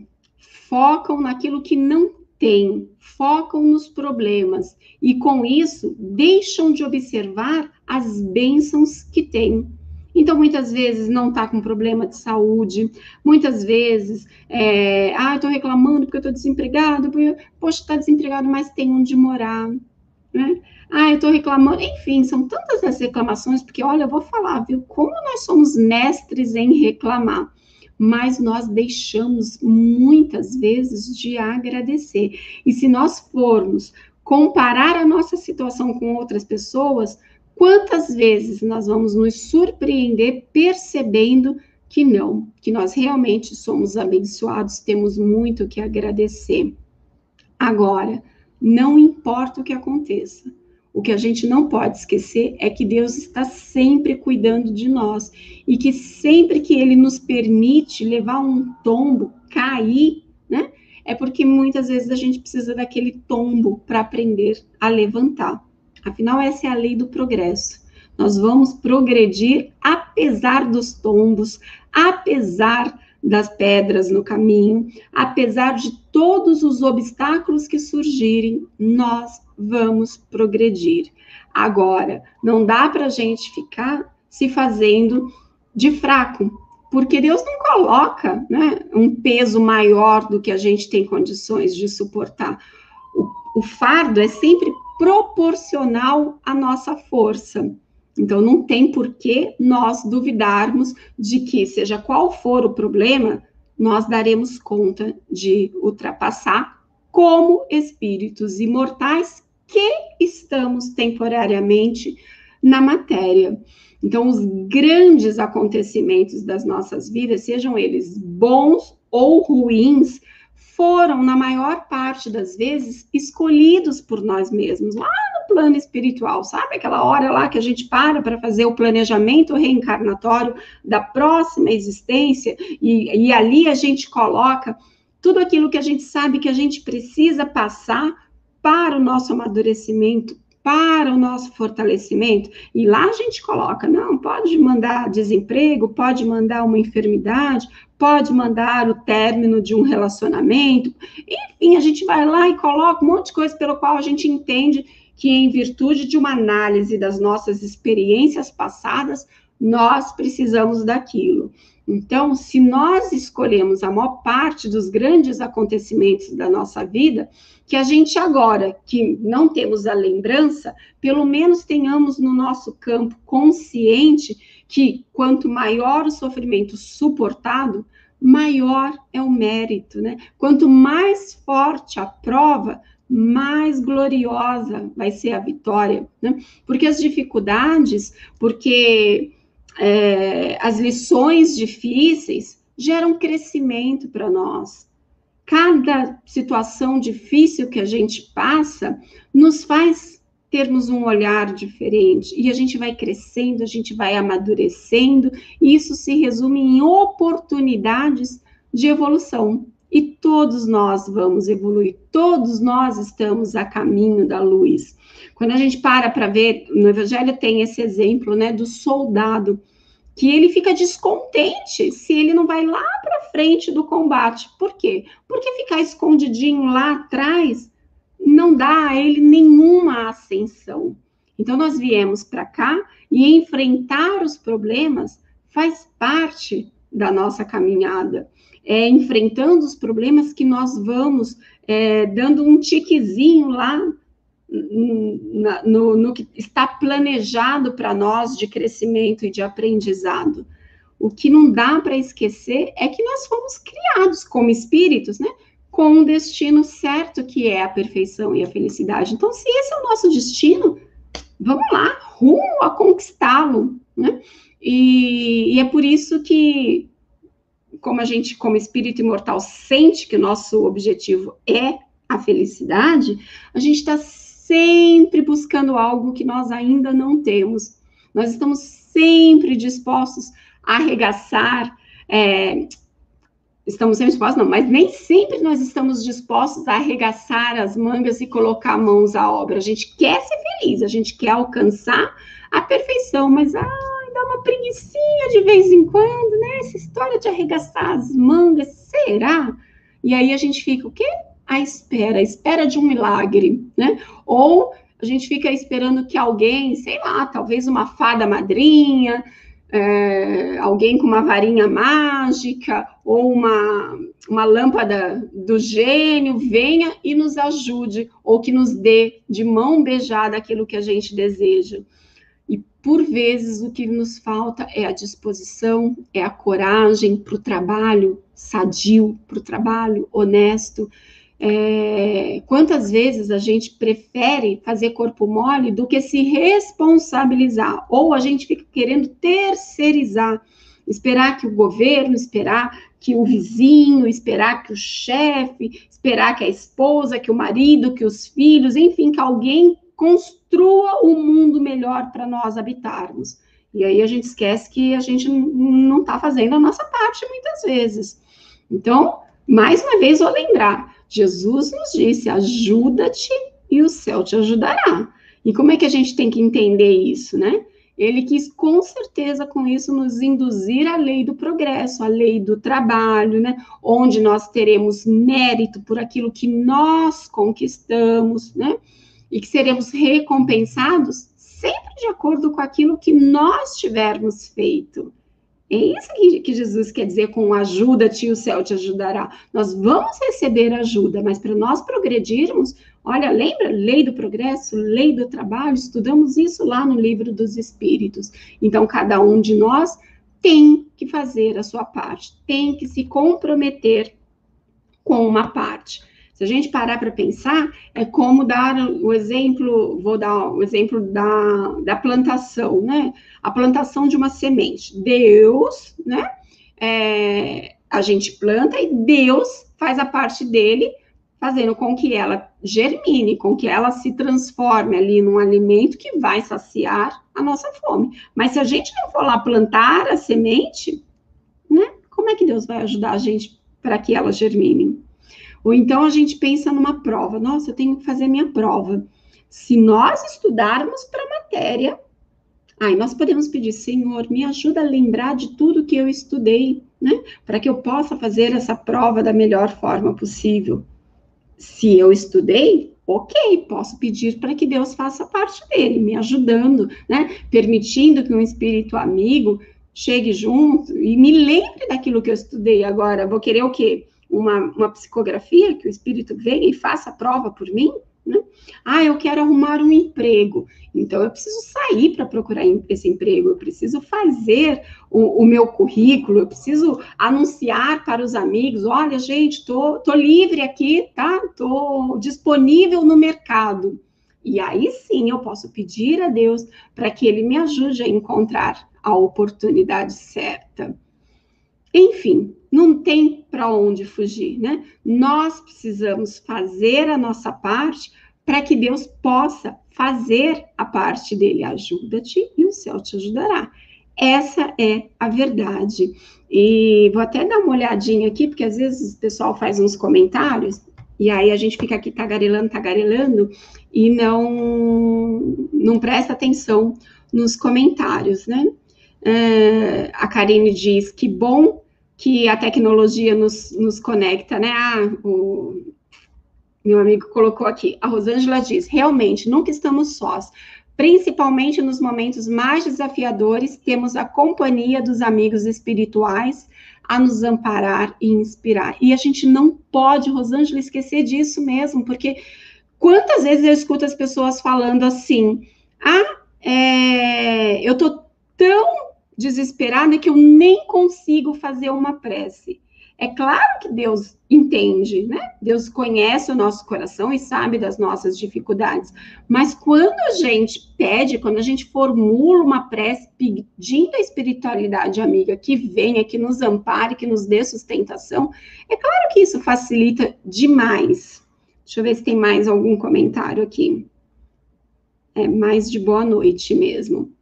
focam naquilo que não tem, focam nos problemas e com isso deixam de observar as bênçãos que têm. Então, muitas vezes não está com problema de saúde, muitas vezes, é, ah, estou reclamando porque eu estou desempregado, porque, poxa, está desempregado, mas tem onde morar, né? Ah, eu estou reclamando, enfim, são tantas as reclamações, porque, olha, eu vou falar, viu, como nós somos mestres em reclamar, mas nós deixamos muitas vezes de agradecer. E se nós formos comparar a nossa situação com outras pessoas, Quantas vezes nós vamos nos surpreender percebendo que não, que nós realmente somos abençoados, temos muito que agradecer. Agora, não importa o que aconteça, o que a gente não pode esquecer é que Deus está sempre cuidando de nós e que sempre que Ele nos permite levar um tombo, cair, né? É porque muitas vezes a gente precisa daquele tombo para aprender a levantar. Afinal, essa é a lei do progresso. Nós vamos progredir apesar dos tombos, apesar das pedras no caminho, apesar de todos os obstáculos que surgirem, nós vamos progredir. Agora, não dá para a gente ficar se fazendo de fraco, porque Deus não coloca né, um peso maior do que a gente tem condições de suportar. O, o fardo é sempre proporcional à nossa força. Então, não tem por que nós duvidarmos de que, seja qual for o problema, nós daremos conta de ultrapassar como espíritos imortais que estamos temporariamente na matéria. Então, os grandes acontecimentos das nossas vidas, sejam eles bons ou ruins, foram, na maior parte das vezes, escolhidos por nós mesmos, lá no plano espiritual, sabe? Aquela hora lá que a gente para para fazer o planejamento reencarnatório da próxima existência, e, e ali a gente coloca tudo aquilo que a gente sabe que a gente precisa passar para o nosso amadurecimento, para o nosso fortalecimento. E lá a gente coloca, não, pode mandar desemprego, pode mandar uma enfermidade, pode mandar o término de um relacionamento. Enfim, a gente vai lá e coloca um monte de coisa pelo qual a gente entende que em virtude de uma análise das nossas experiências passadas, nós precisamos daquilo. Então, se nós escolhemos a maior parte dos grandes acontecimentos da nossa vida, que a gente agora, que não temos a lembrança, pelo menos tenhamos no nosso campo consciente que quanto maior o sofrimento suportado, maior é o mérito, né? Quanto mais forte a prova, mais gloriosa vai ser a vitória, né? Porque as dificuldades, porque é, as lições difíceis geram crescimento para nós. cada situação difícil que a gente passa nos faz termos um olhar diferente e a gente vai crescendo, a gente vai amadurecendo, e isso se resume em oportunidades de evolução. E todos nós vamos evoluir, todos nós estamos a caminho da luz. Quando a gente para para ver, no Evangelho tem esse exemplo, né, do soldado que ele fica descontente se ele não vai lá para frente do combate. Por quê? Porque ficar escondidinho lá atrás não dá a ele nenhuma ascensão. Então nós viemos para cá e enfrentar os problemas faz parte da nossa caminhada. É enfrentando os problemas que nós vamos é, dando um tiquezinho lá no, no que está planejado para nós de crescimento e de aprendizado. O que não dá para esquecer é que nós fomos criados como espíritos, né? Com um destino certo que é a perfeição e a felicidade. Então, se esse é o nosso destino, vamos lá, rumo a conquistá-lo, né? E, e é por isso que, como a gente, como espírito imortal, sente que o nosso objetivo é a felicidade, a gente está sempre buscando algo que nós ainda não temos. Nós estamos sempre dispostos a arregaçar, é, estamos sempre dispostos, não, mas nem sempre nós estamos dispostos a arregaçar as mangas e colocar mãos à obra. A gente quer ser feliz, a gente quer alcançar a perfeição, mas ai, dá uma preguiçinha de vez em quando, né? Essa história de arregaçar as mangas, será? E aí a gente fica o quê? A espera, a espera de um milagre, né? Ou a gente fica esperando que alguém, sei lá, talvez uma fada madrinha, é, alguém com uma varinha mágica ou uma, uma lâmpada do gênio venha e nos ajude ou que nos dê de mão beijada aquilo que a gente deseja. E por vezes o que nos falta é a disposição, é a coragem para o trabalho sadio, para o trabalho honesto, é, quantas vezes a gente prefere fazer corpo mole do que se responsabilizar? Ou a gente fica querendo terceirizar, esperar que o governo, esperar que o vizinho, esperar que o chefe, esperar que a esposa, que o marido, que os filhos, enfim, que alguém construa um mundo melhor para nós habitarmos. E aí a gente esquece que a gente não está fazendo a nossa parte muitas vezes. Então, mais uma vez, vou lembrar: Jesus nos disse: ajuda-te e o céu te ajudará. E como é que a gente tem que entender isso, né? Ele quis com certeza com isso nos induzir à lei do progresso, à lei do trabalho, né? Onde nós teremos mérito por aquilo que nós conquistamos, né? E que seremos recompensados sempre de acordo com aquilo que nós tivermos feito. É isso que, que Jesus quer dizer com ajuda-te, o céu te ajudará. Nós vamos receber ajuda, mas para nós progredirmos, olha, lembra lei do progresso, lei do trabalho? Estudamos isso lá no livro dos Espíritos. Então, cada um de nós tem que fazer a sua parte, tem que se comprometer com uma parte. Se a gente parar para pensar, é como dar o exemplo, vou dar o exemplo da, da plantação, né? A plantação de uma semente. Deus, né? É, a gente planta e Deus faz a parte dele, fazendo com que ela germine, com que ela se transforme ali num alimento que vai saciar a nossa fome. Mas se a gente não for lá plantar a semente, né? Como é que Deus vai ajudar a gente para que ela germine? Ou então a gente pensa numa prova. Nossa, eu tenho que fazer minha prova. Se nós estudarmos para a matéria, aí nós podemos pedir, Senhor, me ajuda a lembrar de tudo que eu estudei, né? Para que eu possa fazer essa prova da melhor forma possível. Se eu estudei, ok, posso pedir para que Deus faça parte dele, me ajudando, né? Permitindo que um espírito amigo chegue junto e me lembre daquilo que eu estudei agora. Vou querer o quê? Uma, uma psicografia, que o espírito venha e faça a prova por mim, né? Ah, eu quero arrumar um emprego, então eu preciso sair para procurar esse emprego, eu preciso fazer o, o, meu currículo, eu preciso anunciar para os amigos: olha, gente, tô, tô livre aqui, tá? Tô disponível no mercado. E aí sim eu posso pedir a Deus para que Ele me ajude a encontrar a oportunidade certa. Enfim, não tem para onde fugir, né? Nós precisamos fazer a nossa parte para que Deus possa fazer a parte dele. Ajuda-te e o céu te ajudará. Essa é a verdade. E vou até dar uma olhadinha aqui, porque às vezes o pessoal faz uns comentários, e aí a gente fica aqui tagarelando, tagarelando, e não, não presta atenção nos comentários, né? Uh, a Karine diz que bom que a tecnologia nos, nos conecta, né? Ah, o meu amigo colocou aqui. A Rosângela diz: realmente, nunca estamos sós. Principalmente nos momentos mais desafiadores, temos a companhia dos amigos espirituais a nos amparar e inspirar. E a gente não pode, Rosângela, esquecer disso mesmo, porque quantas vezes eu escuto as pessoas falando assim: ah, é, eu tô tão desesperada que eu nem consigo fazer uma prece. É claro que Deus entende, né? Deus conhece o nosso coração e sabe das nossas dificuldades. Mas quando a gente pede, quando a gente formula uma prece pedindo a espiritualidade amiga que venha, que nos ampare, que nos dê sustentação, é claro que isso facilita demais. Deixa eu ver se tem mais algum comentário aqui. É mais de boa noite mesmo.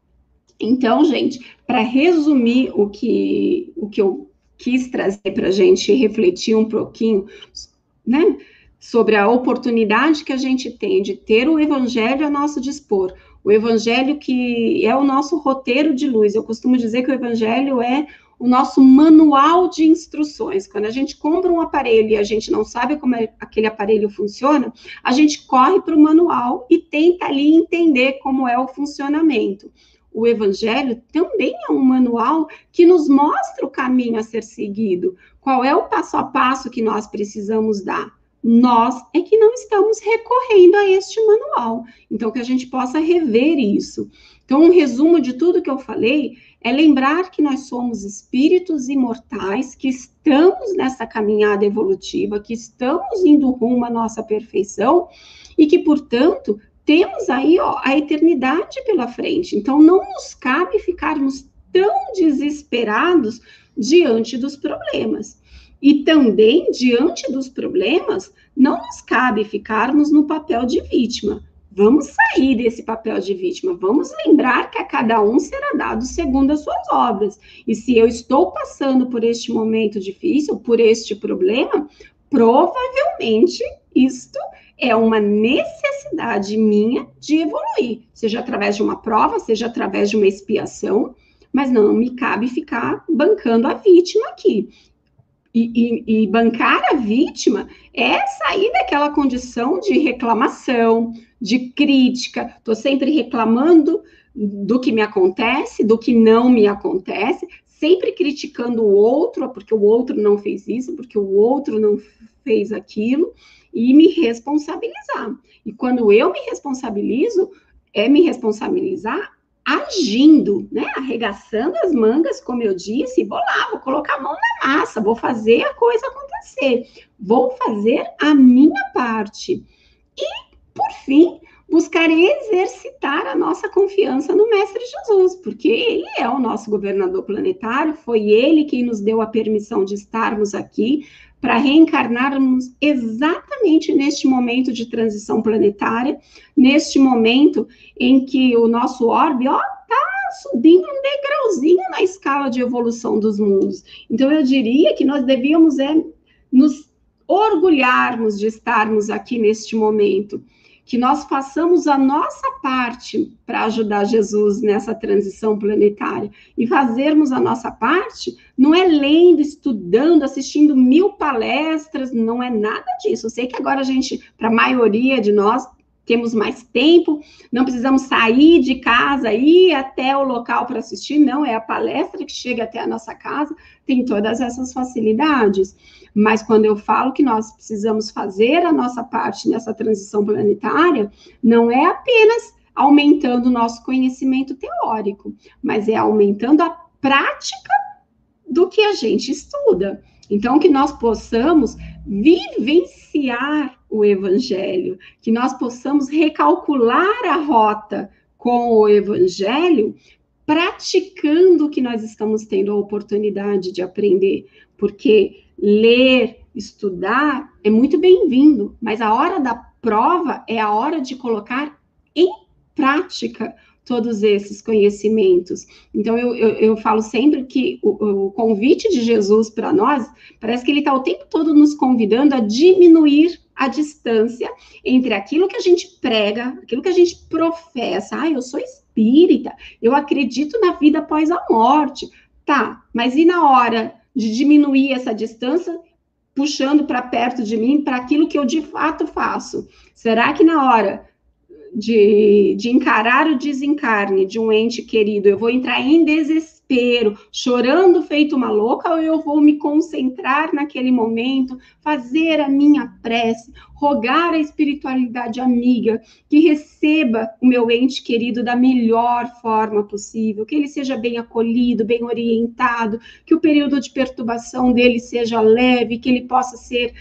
Então, gente, para resumir o que, o que eu quis trazer para a gente refletir um pouquinho, né, sobre a oportunidade que a gente tem de ter o evangelho a nosso dispor, o evangelho que é o nosso roteiro de luz. Eu costumo dizer que o evangelho é o nosso manual de instruções. Quando a gente compra um aparelho e a gente não sabe como é, aquele aparelho funciona, a gente corre para o manual e tenta ali entender como é o funcionamento o Evangelho também é um manual que nos mostra o caminho a ser seguido, qual é o passo a passo que nós precisamos dar. Nós é que não estamos recorrendo a este manual. Então, que a gente possa rever isso. Então, um resumo de tudo que eu falei é lembrar que nós somos espíritos imortais, que estamos nessa caminhada evolutiva, que estamos indo rumo à nossa perfeição e que, portanto, temos aí ó, a eternidade pela frente. Então, não nos cabe ficarmos tão desesperados diante dos problemas. E também, diante dos problemas, não nos cabe ficarmos no papel de vítima. Vamos sair desse papel de vítima. Vamos lembrar que a cada um será dado segundo as suas obras. E se eu estou passando por este momento difícil, por este problema, provavelmente isto é uma necessidade minha de evoluir, seja através de uma prova, seja através de uma expiação, mas não me cabe ficar bancando a vítima aqui. E, e, e, bancar a vítima é sair daquela condição de reclamação, de crítica, estou sempre reclamando do que me acontece, do que não me acontece, sempre criticando o outro, porque o outro não fez isso, porque o outro não fez aquilo, e me responsabilizar. E quando eu me responsabilizo, é me responsabilizar agindo, né? Arregaçando as mangas, como eu disse, vou lá, vou colocar a mão na massa, vou fazer a coisa acontecer, vou fazer a minha parte. E, por fim, buscar exercitar a nossa confiança no Mestre Jesus, porque ele é o nosso governador planetário, foi ele quem nos deu a permissão de estarmos aqui para reencarnarmos exatamente neste momento de transição planetária, neste momento em que o nosso orbe, ó, tá subindo um degrauzinho na escala de evolução dos mundos. Então eu diria que nós devíamos é nos orgulharmos de estarmos aqui neste momento que nós façamos a nossa parte para ajudar Jesus nessa transição planetária. E fazermos a nossa parte não é lendo, estudando, assistindo mil palestras, não é nada disso. Eu sei que agora a gente, para a maioria de nós, temos mais tempo, não precisamos sair de casa, ir até o local para assistir, não, é a palestra que chega até a nossa casa, tem todas essas facilidades. Mas quando eu falo que nós precisamos fazer a nossa parte nessa transição planetária, não é apenas aumentando o nosso conhecimento teórico, mas é aumentando a prática do que a gente estuda. Então, que nós possamos vivenciar o evangelho, que nós possamos recalcular a rota com o evangelho praticando o que nós estamos tendo a oportunidade de aprender, porque ler, estudar é muito bem-vindo, mas a hora da prova é a hora de colocar em prática todos esses conhecimentos. Então, eu, eu, eu falo sempre que o, o convite de Jesus para nós, parece que ele está o tempo todo nos convidando a diminuir a distância entre aquilo que a gente prega, aquilo que a gente professa. Ah, eu sou espírita, eu acredito na vida após a morte. Tá, mas e na hora de diminuir essa distância, puxando para perto de mim, para aquilo que eu de fato faço? Será que na hora de, de encarar o desencarne de um ente querido, eu vou entrar em desespero? Desespero, chorando feito uma louca, ou eu vou me concentrar naquele momento, fazer a minha prece, rogar a espiritualidade amiga que receba o meu ente querido da melhor forma possível, que ele seja bem acolhido, bem orientado, que o período de perturbação dele seja leve, que ele possa ser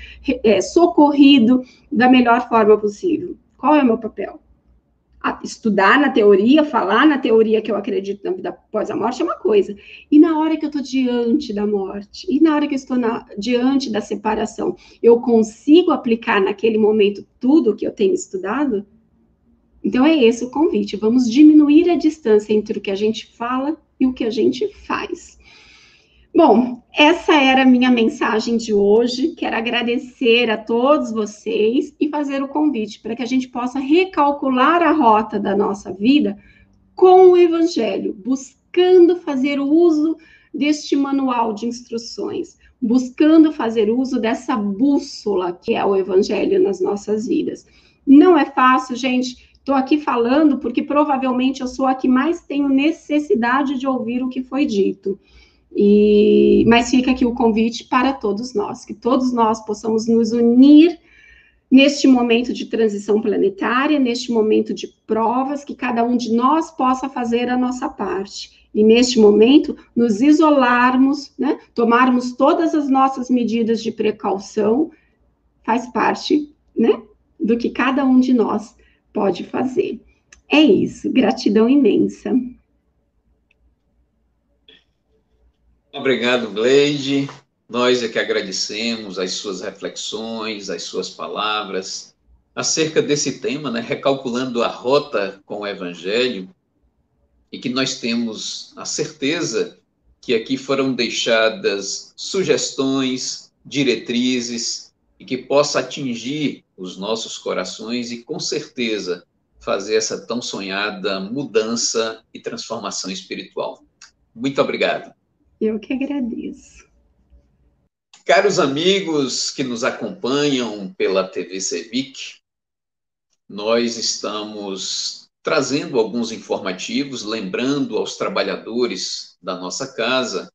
é, socorrido da melhor forma possível. Qual é o meu papel? Estudar na teoria, falar na teoria que eu acredito na vida após a morte é uma coisa. E na hora que eu estou diante da morte, e na hora que eu estou na, diante da separação, eu consigo aplicar naquele momento tudo que eu tenho estudado? Então é esse o convite. Vamos diminuir a distância entre o que a gente fala e o que a gente faz. Bom, essa era a minha mensagem de hoje. Quero agradecer a todos vocês e fazer o convite para que a gente possa recalcular a rota da nossa vida com o Evangelho, buscando fazer uso deste manual de instruções, buscando fazer uso dessa bússola que é o Evangelho nas nossas vidas. Não é fácil, gente. Estou aqui falando porque provavelmente eu sou a que mais tenho necessidade de ouvir o que foi dito. E, mas fica aqui o convite para todos nós, que todos nós possamos nos unir neste momento de transição planetária, neste momento de provas, que cada um de nós possa fazer a nossa parte. E neste momento, nos isolarmos, né, tomarmos todas as nossas medidas de precaução, faz parte né, do que cada um de nós pode fazer. É isso, gratidão imensa. Obrigado, Gleide. Nós é que agradecemos as suas reflexões, as suas palavras acerca desse tema, né, recalculando a rota com o Evangelho, e que nós temos a certeza que aqui foram deixadas sugestões, diretrizes, e que possa atingir os nossos corações e, com certeza, fazer essa tão sonhada mudança e transformação espiritual. Muito obrigado. Eu que agradeço. Caros amigos que nos acompanham pela TV Cevic, nós estamos trazendo alguns informativos, lembrando aos trabalhadores da nossa casa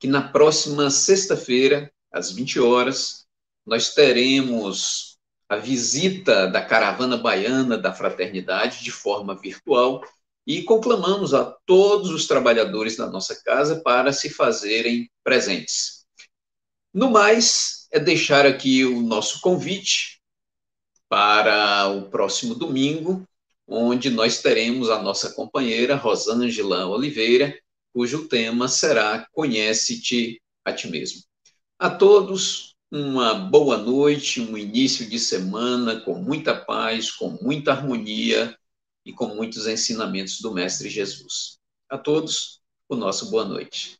que na próxima sexta-feira, às 20 horas, nós teremos a visita da caravana baiana da fraternidade de forma virtual e conclamamos a todos os trabalhadores da nossa casa para se fazerem presentes. No mais, é deixar aqui o nosso convite para o próximo domingo, onde nós teremos a nossa companheira Rosângela Oliveira, cujo tema será Conhece-te a ti mesmo. A todos, uma boa noite, um início de semana com muita paz, com muita harmonia e com muitos ensinamentos do Mestre Jesus. A todos, o nosso boa noite.